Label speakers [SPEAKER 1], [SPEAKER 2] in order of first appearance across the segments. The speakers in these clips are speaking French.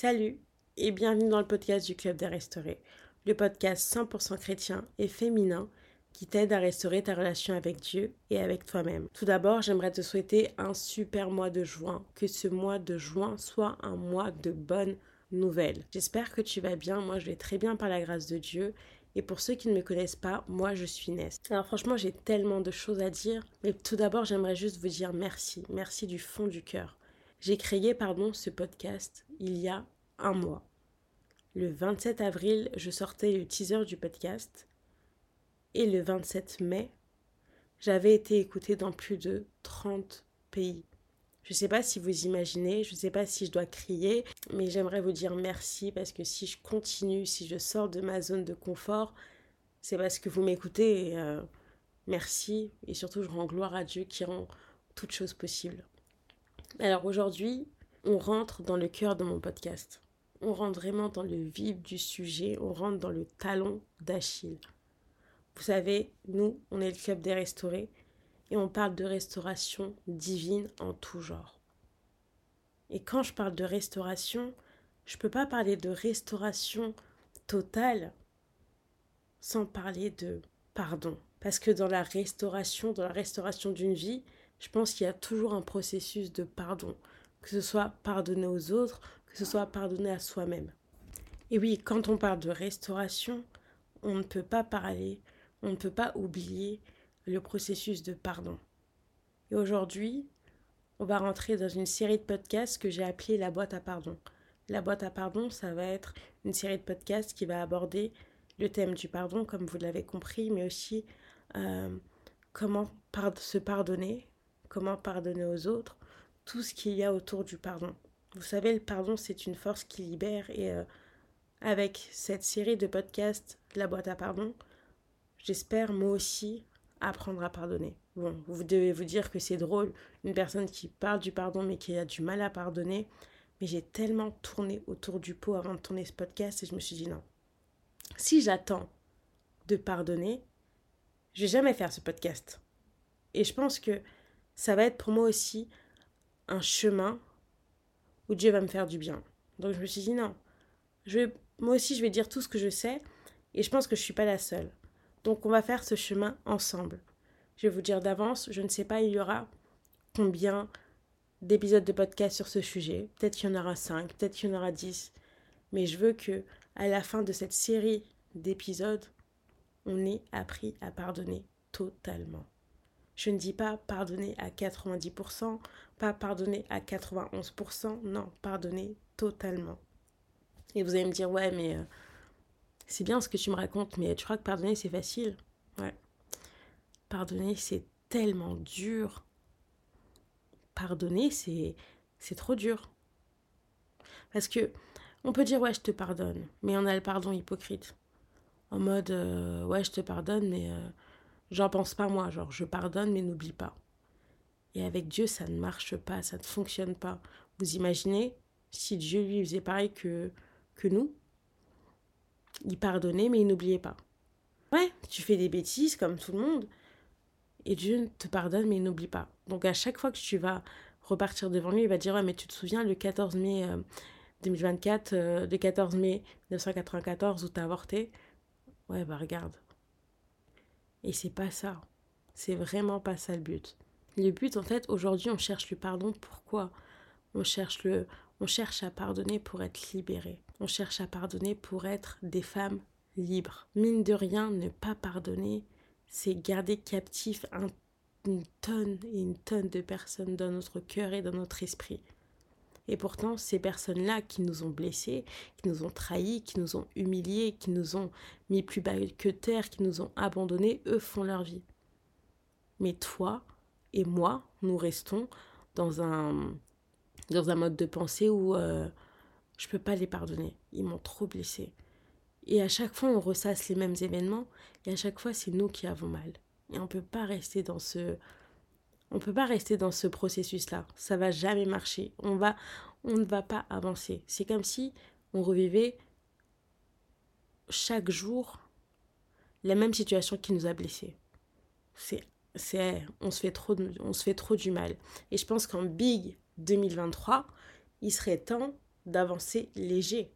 [SPEAKER 1] Salut et bienvenue dans le podcast du Club des Restaurés, le podcast 100% chrétien et féminin qui t'aide à restaurer ta relation avec Dieu et avec toi-même. Tout d'abord, j'aimerais te souhaiter un super mois de juin, que ce mois de juin soit un mois de bonnes nouvelles. J'espère que tu vas bien, moi je vais très bien par la grâce de Dieu. Et pour ceux qui ne me connaissent pas, moi je suis Nest. Alors franchement, j'ai tellement de choses à dire, mais tout d'abord, j'aimerais juste vous dire merci, merci du fond du cœur. J'ai créé, pardon, ce podcast il y a un mois. Le 27 avril, je sortais le teaser du podcast. Et le 27 mai, j'avais été écoutée dans plus de 30 pays. Je ne sais pas si vous imaginez, je ne sais pas si je dois crier, mais j'aimerais vous dire merci parce que si je continue, si je sors de ma zone de confort, c'est parce que vous m'écoutez euh, merci. Et surtout, je rends gloire à Dieu qui rend toutes choses possibles. Alors aujourd'hui, on rentre dans le cœur de mon podcast. On rentre vraiment dans le vif du sujet, on rentre dans le talon d'Achille. Vous savez, nous, on est le club des restaurés et on parle de restauration divine en tout genre. Et quand je parle de restauration, je ne peux pas parler de restauration totale sans parler de pardon. Parce que dans la restauration, dans la restauration d'une vie, je pense qu'il y a toujours un processus de pardon, que ce soit pardonner aux autres, que ce soit pardonner à soi-même. Et oui, quand on parle de restauration, on ne peut pas parler, on ne peut pas oublier le processus de pardon. Et aujourd'hui, on va rentrer dans une série de podcasts que j'ai appelée la boîte à pardon. La boîte à pardon, ça va être une série de podcasts qui va aborder le thème du pardon, comme vous l'avez compris, mais aussi euh, comment se pardonner, comment pardonner aux autres, tout ce qu'il y a autour du pardon. Vous savez, le pardon, c'est une force qui libère et euh, avec cette série de podcasts, La boîte à pardon, j'espère moi aussi apprendre à pardonner. Bon, vous devez vous dire que c'est drôle, une personne qui parle du pardon mais qui a du mal à pardonner, mais j'ai tellement tourné autour du pot avant de tourner ce podcast et je me suis dit non. Si j'attends de pardonner, je vais jamais faire ce podcast. Et je pense que ça va être pour moi aussi un chemin où Dieu va me faire du bien. Donc je me suis dit non, je moi aussi je vais dire tout ce que je sais et je pense que je ne suis pas la seule. Donc on va faire ce chemin ensemble. Je vais vous dire d'avance, je ne sais pas il y aura combien d'épisodes de podcast sur ce sujet. Peut-être qu'il y en aura 5, peut-être qu'il y en aura 10. Mais je veux que à la fin de cette série d'épisodes, on ait appris à pardonner totalement. Je ne dis pas pardonner à 90%, pas pardonner à 91%, non, pardonner totalement. Et vous allez me dire, ouais, mais euh, c'est bien ce que tu me racontes, mais tu crois que pardonner, c'est facile? Ouais. Pardonner, c'est tellement dur. Pardonner, c'est, c'est trop dur. Parce que on peut dire, ouais, je te pardonne, mais on a le pardon hypocrite. En mode, euh, ouais, je te pardonne, mais euh, J'en pense pas moi, genre je pardonne mais n'oublie pas. Et avec Dieu, ça ne marche pas, ça ne fonctionne pas. Vous imaginez si Dieu lui faisait pareil que, que nous Il pardonnait mais il n'oubliait pas. Ouais, tu fais des bêtises comme tout le monde et Dieu te pardonne mais il n'oublie pas. Donc à chaque fois que tu vas repartir devant lui, il va dire ouais mais tu te souviens le 14 mai 2024, euh, le 14 mai 1994 où t'as avorté? Ouais bah regarde, et c'est pas ça. C'est vraiment pas ça le but. Le but, en fait, aujourd'hui, on cherche le pardon. Pourquoi? On cherche, le, on cherche à pardonner pour être libéré. On cherche à pardonner pour être des femmes libres. Mine de rien, ne pas pardonner, c'est garder captif une tonne et une tonne de personnes dans notre cœur et dans notre esprit. Et pourtant, ces personnes-là qui nous ont blessés, qui nous ont trahis, qui nous ont humiliés, qui nous ont mis plus bas que terre, qui nous ont abandonnés, eux font leur vie. Mais toi et moi, nous restons dans un, dans un mode de pensée où euh, je peux pas les pardonner. Ils m'ont trop blessé. Et à chaque fois, on ressasse les mêmes événements, et à chaque fois, c'est nous qui avons mal. Et on ne peut pas rester dans ce, on ne peut pas rester dans ce processus-là. Ça va jamais marcher. On va, on ne va pas avancer. C'est comme si on revivait chaque jour la même situation qui nous a blessés. C'est, c'est, on se fait trop, on se fait trop du mal. Et je pense qu'en Big 2023, il serait temps d'avancer léger.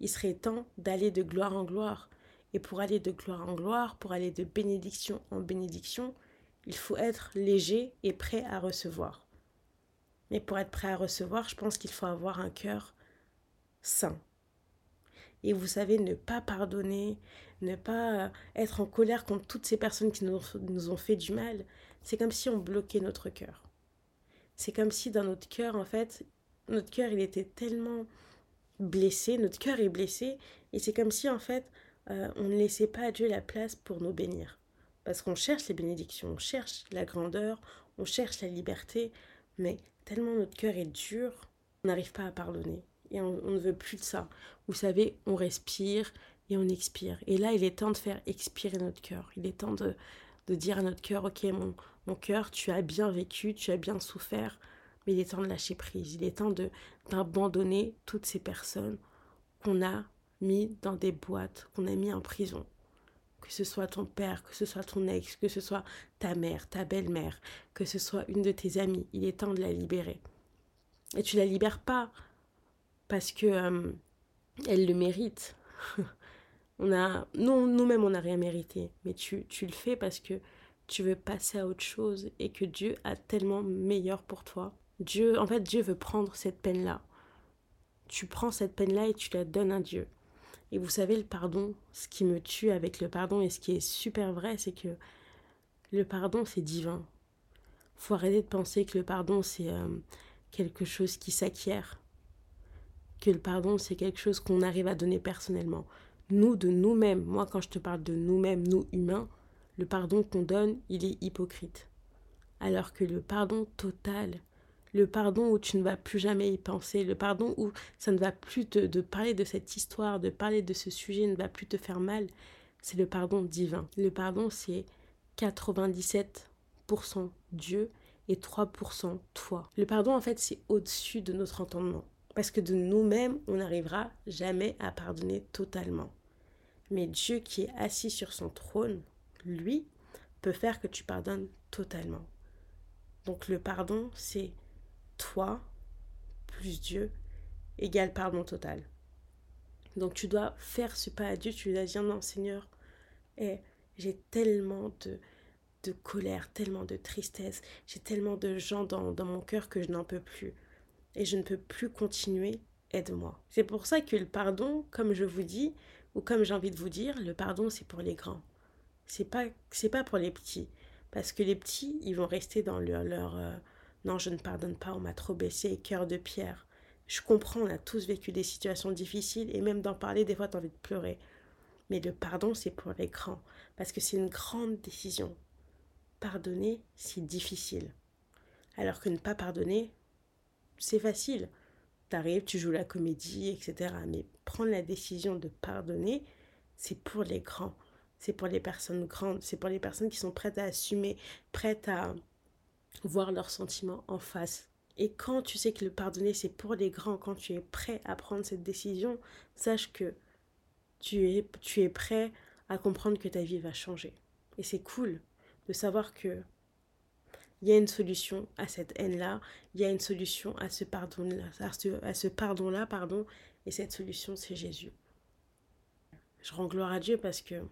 [SPEAKER 1] Il serait temps d'aller de gloire en gloire. Et pour aller de gloire en gloire, pour aller de bénédiction en bénédiction, il faut être léger et prêt à recevoir. Mais pour être prêt à recevoir, je pense qu'il faut avoir un cœur sain. Et vous savez, ne pas pardonner, ne pas être en colère contre toutes ces personnes qui nous, ont fait du mal, c'est comme si on bloquait notre cœur. C'est comme si dans notre cœur, en fait, notre cœur, il était tellement blessé, notre cœur est blessé, et c'est comme si, en fait, euh, on ne laissait pas à Dieu la place pour nous bénir. Parce qu'on cherche les bénédictions, on cherche la grandeur, on cherche la liberté, mais tellement notre cœur est dur, on n'arrive pas à pardonner. Et on, ne veut plus de ça. Vous savez, on respire et on expire. Et là, il est temps de faire expirer notre cœur. Il est temps de, de dire à notre cœur, ok, mon, mon cœur, tu as bien vécu, tu as bien souffert, mais il est temps de lâcher prise. Il est temps d'abandonner toutes ces personnes qu'on a mis dans des boîtes, qu'on a mis en prison que ce soit ton père, que ce soit ton ex, que ce soit ta mère, ta belle-mère, que ce soit une de tes amies, il est temps de la libérer. Et tu la libères pas parce que euh, elle le mérite. on a, nous, nous-mêmes, on n'a rien mérité, mais tu, tu le fais parce que tu veux passer à autre chose et que Dieu a tellement meilleur pour toi. Dieu, en fait, Dieu veut prendre cette peine-là. Tu prends cette peine-là et tu la donnes à Dieu. Et vous savez, le pardon, ce qui me tue avec le pardon et ce qui est super vrai, c'est que le pardon, c'est divin. Faut arrêter de penser que le pardon, c'est euh, quelque chose qui s'acquiert. Que le pardon, c'est quelque chose qu'on arrive à donner personnellement. Nous, de nous-mêmes, moi, quand je te parle de nous-mêmes, nous humains, le pardon qu'on donne, il est hypocrite. Alors que le pardon total, le pardon où tu ne vas plus jamais y penser, le pardon où ça ne va plus te, de parler de cette histoire, de parler de ce sujet ne va plus te faire mal, c'est le pardon divin. Le pardon, c'est 97% Dieu et 3% toi. Le pardon, en fait, c'est au-dessus de notre entendement. Parce que de nous-mêmes, on n'arrivera jamais à pardonner totalement. Mais Dieu qui est assis sur son trône, lui, peut faire que tu pardonnes totalement. Donc le pardon, c'est toi plus Dieu égale pardon total. Donc tu dois faire ce pas à Dieu, tu dois dire non Seigneur, et j'ai tellement de, de colère, tellement de tristesse, j'ai tellement de gens dans, dans mon cœur que je n'en peux plus. Et je ne peux plus continuer, aide-moi. C'est pour ça que le pardon, comme je vous dis, ou comme j'ai envie de vous dire, le pardon c'est pour les grands. C'est pas, c'est pas pour les petits. Parce que les petits, ils vont rester dans leur, leur, euh, non, je ne pardonne pas, on m'a trop baissé, cœur de pierre. Je comprends, on a tous vécu des situations difficiles et même d'en parler, des fois, tu as envie de pleurer. Mais le pardon, c'est pour les grands, parce que c'est une grande décision. Pardonner, c'est difficile. Alors que ne pas pardonner, c'est facile. T'arrives, tu joues la comédie, etc. Mais prendre la décision de pardonner, c'est pour les grands. C'est pour les personnes grandes. C'est pour les personnes qui sont prêtes à assumer, prêtes à, voir leurs sentiments en face. Et quand tu sais que le pardonner, c'est pour les grands, quand tu es prêt à prendre cette décision, sache que tu es, tu es prêt à comprendre que ta vie va changer. Et c'est cool de savoir que il y a une solution à cette haine-là, il y a une solution à ce pardon-là, à ce, pardon-là, pardon, et cette solution, c'est Jésus. Je rends gloire à Dieu parce que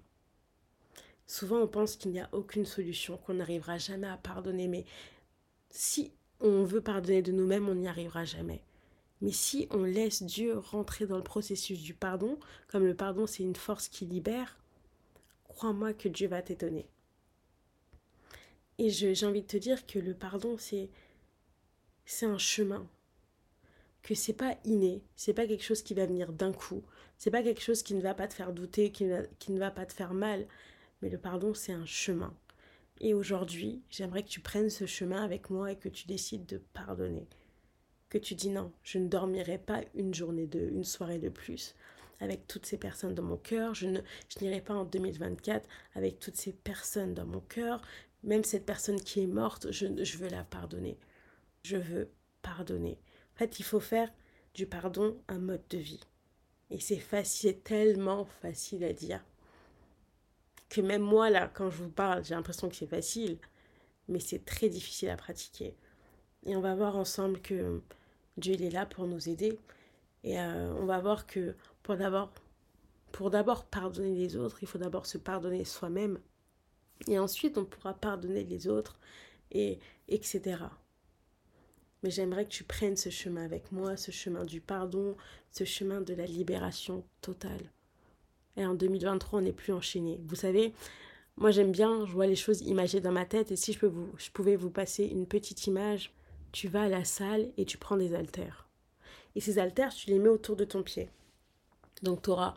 [SPEAKER 1] souvent on pense qu'il n'y a aucune solution, qu'on n'arrivera jamais à pardonner, mais si on veut pardonner de nous-mêmes, on n'y arrivera jamais. Mais si on laisse Dieu rentrer dans le processus du pardon, comme le pardon c'est une force qui libère, crois-moi que Dieu va t'étonner. Et j'ai envie de te dire que le pardon c'est c'est un chemin, que c'est pas inné, c'est pas quelque chose qui va venir d'un coup, c'est pas quelque chose qui ne va pas te faire douter, qui ne va pas te faire mal, mais le pardon c'est un chemin. Et aujourd'hui, j'aimerais que tu prennes ce chemin avec moi et que tu décides de pardonner. Que tu dis non, je ne dormirai pas une journée de, une soirée de plus avec toutes ces personnes dans mon cœur. Je ne, je n'irai pas en 2024 avec toutes ces personnes dans mon cœur. Même cette personne qui est morte, je, je veux la pardonner. Je veux pardonner. En fait, il faut faire du pardon un mode de vie. Et c'est facile, tellement facile à dire que même moi, là, quand je vous parle, j'ai l'impression que c'est facile, mais c'est très difficile à pratiquer. Et on va voir ensemble que Dieu est là pour nous aider. Et euh, on va voir que pour d'abord, pour d'abord pardonner les autres, il faut d'abord se pardonner soi-même. Et ensuite, on pourra pardonner les autres, et etc. Mais j'aimerais que tu prennes ce chemin avec moi, ce chemin du pardon, ce chemin de la libération totale. Et en 2023, on n'est plus enchaîné. Vous savez, moi j'aime bien, je vois les choses imagées dans ma tête, et si je, peux je pouvais vous passer une petite image, tu vas à la salle et tu prends des haltères. Et ces haltères, tu les mets autour de ton pied. Donc tu auras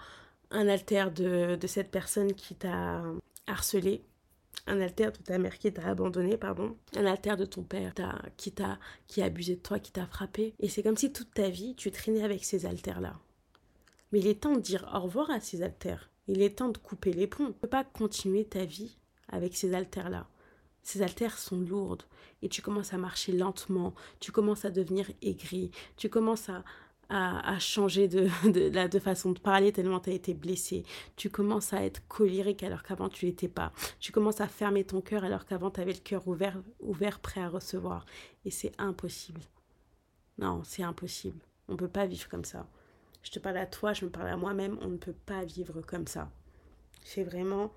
[SPEAKER 1] un haltère de, de cette personne qui t'a harcelé, un altère de ta mère qui t'a abandonné, pardon, un altère de ton père qui t'a qui a abusé de toi, qui t'a frappé. Et c'est comme si toute ta vie, tu traînais avec ces altères-là. Il est temps de dire au revoir à ces altères. Il est temps de couper les ponts. Tu ne peux pas continuer ta vie avec ces altères-là. Ces altères sont lourdes et tu commences à marcher lentement, tu commences à devenir aigri, tu commences à, à, changer de, de, de, façon de parler tellement tu as été blessé. Tu commences à être colérique alors qu'avant tu l'étais pas. Tu commences à fermer ton cœur alors qu'avant tu avais le cœur ouvert, ouvert, prêt à recevoir. Et c'est impossible. Non, c'est impossible. On ne peut pas vivre comme ça. Je te parle à toi, je me parle à moi-même. On ne peut pas vivre comme ça. C'est vraiment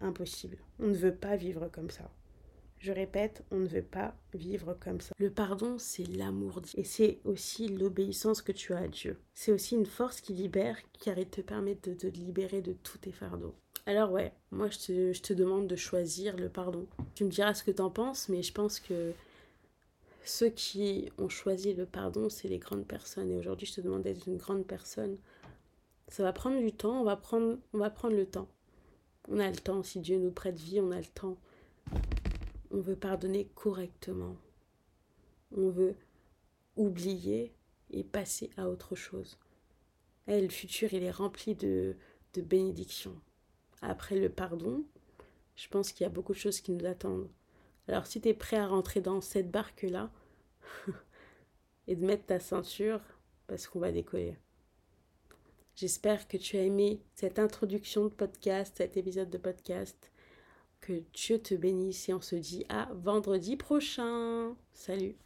[SPEAKER 1] impossible. On ne veut pas vivre comme ça. Je répète, on ne veut pas vivre comme ça. Le pardon, c'est l'amour. Et c'est aussi l'obéissance que tu as à Dieu. C'est aussi une force qui libère, car il te permet de te libérer de tous tes fardeaux. Alors ouais, moi je te, je te demande de choisir le pardon. Tu me diras ce que tu en penses, mais je pense que ceux qui ont choisi le pardon, c'est les grandes personnes. Et aujourd'hui, je te demande d'être une grande personne. Ça va prendre du temps, on va prendre, on va prendre le temps. On a le temps, si Dieu nous prête vie, on a le temps on veut pardonner correctement. On veut oublier et passer à autre chose. Et le futur, il est rempli de, de bénédictions. Après le pardon, je pense qu'il y a beaucoup de choses qui nous attendent. Alors si tu es prêt à rentrer dans cette barque-là et de mettre ta ceinture, parce qu'on va décoller. J'espère que tu as aimé cette introduction de podcast, cet épisode de podcast. Que Dieu te bénisse et on se dit à vendredi prochain. Salut